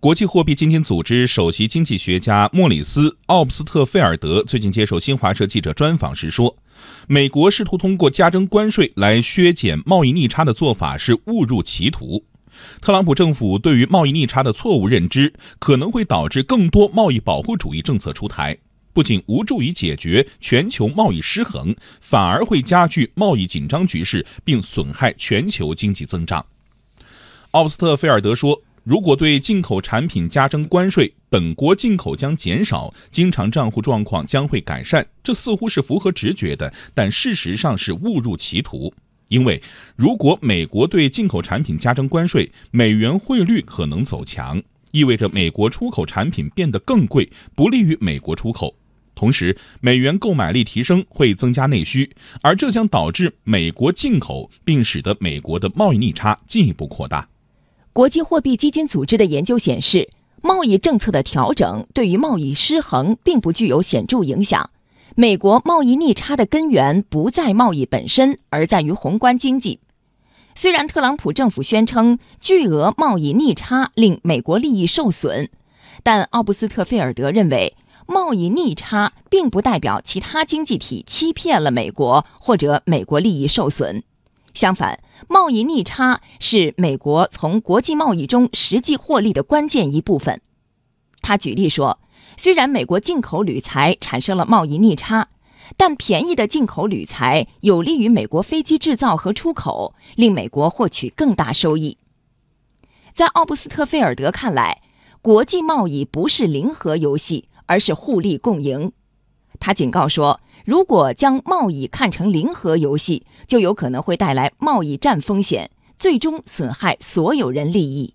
国际货币基金组织首席经济学家莫里斯·奥布斯特菲尔德最近接受新华社记者专访时说：“美国试图通过加征关税来削减贸易逆差的做法是误入歧途。特朗普政府对于贸易逆差的错误认知，可能会导致更多贸易保护主义政策出台，不仅无助于解决全球贸易失衡，反而会加剧贸易紧张局势，并损害全球经济增长。”奥布斯特菲尔德说。如果对进口产品加征关税，本国进口将减少，经常账户状况将会改善。这似乎是符合直觉的，但事实上是误入歧途。因为如果美国对进口产品加征关税，美元汇率可能走强，意味着美国出口产品变得更贵，不利于美国出口。同时，美元购买力提升会增加内需，而这将导致美国进口，并使得美国的贸易逆差进一步扩大。国际货币基金组织的研究显示，贸易政策的调整对于贸易失衡并不具有显著影响。美国贸易逆差的根源不在贸易本身，而在于宏观经济。虽然特朗普政府宣称巨额贸易逆差令美国利益受损，但奥布斯特菲尔德认为，贸易逆差并不代表其他经济体欺骗了美国或者美国利益受损。相反，贸易逆差是美国从国际贸易中实际获利的关键一部分。他举例说，虽然美国进口铝材产生了贸易逆差，但便宜的进口铝材有利于美国飞机制造和出口，令美国获取更大收益。在奥布斯特菲尔德看来，国际贸易不是零和游戏，而是互利共赢。他警告说。如果将贸易看成零和游戏，就有可能会带来贸易战风险，最终损害所有人利益。